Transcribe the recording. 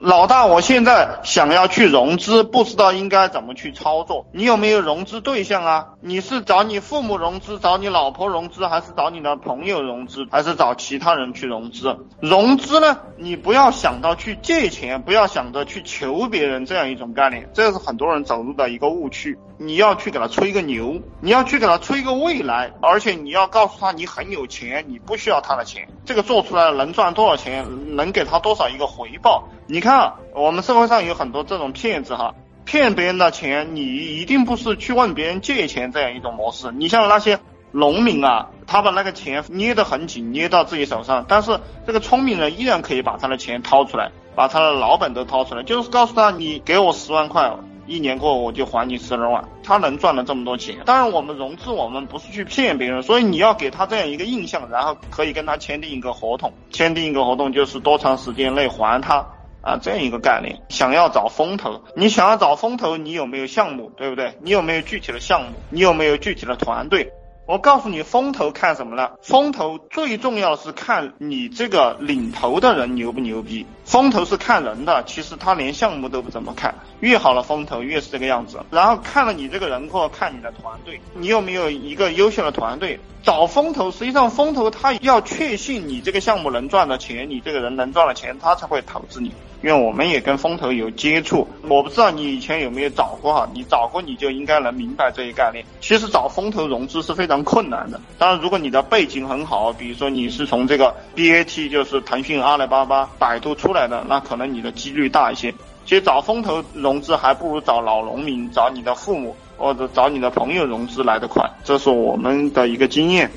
老大，我现在想要去融资，不知道应该怎么去操作。你有没有融资对象啊？你是找你父母融资，找你老婆融资，还是找你的朋友融资，还是找其他人去融资？融资呢，你不要想到去借钱，不要想着去求别人这样一种概念，这是很多人走入的一个误区。你要去给他吹个牛，你要去给他吹个未来，而且你要告诉他你很有钱，你不需要他的钱，这个做出来能赚多少钱，能给他多少一个回报？你看，看我们社会上有很多这种骗子哈，骗别人的钱，你一定不是去问别人借钱这样一种模式。你像那些农民啊，他把那个钱捏得很紧，捏到自己手上，但是这个聪明人依然可以把他的钱掏出来，把他的老本都掏出来，就是告诉他，你给我十万块，一年过后我就还你十二万。他能赚了这么多钱，当然我们融资，我们不是去骗别人，所以你要给他这样一个印象，然后可以跟他签订一个合同，签订一个合同就是多长时间内还他。啊，这样一个概念，想要找风投，你想要找风投，你有没有项目，对不对？你有没有具体的项目？你有没有具体的团队？我告诉你，风投看什么呢？风投最重要是看你这个领头的人牛不牛逼。风投是看人的，其实他连项目都不怎么看。越好的风投越是这个样子。然后看了你这个人或看你的团队，你有没有一个优秀的团队？找风投，实际上风投他要确信你这个项目能赚的钱，你这个人能赚的钱，他才会投资你。因为我们也跟风投有接触，我不知道你以前有没有找过哈，你找过你就应该能明白这一概念。其实找风投融资是非常困难的，当然如果你的背景很好，比如说你是从这个 BAT，就是腾讯、阿里巴巴、百度出来的，那可能你的几率大一些。其实找风投融资还不如找老农民、找你的父母或者找你的朋友融资来得快，这是我们的一个经验。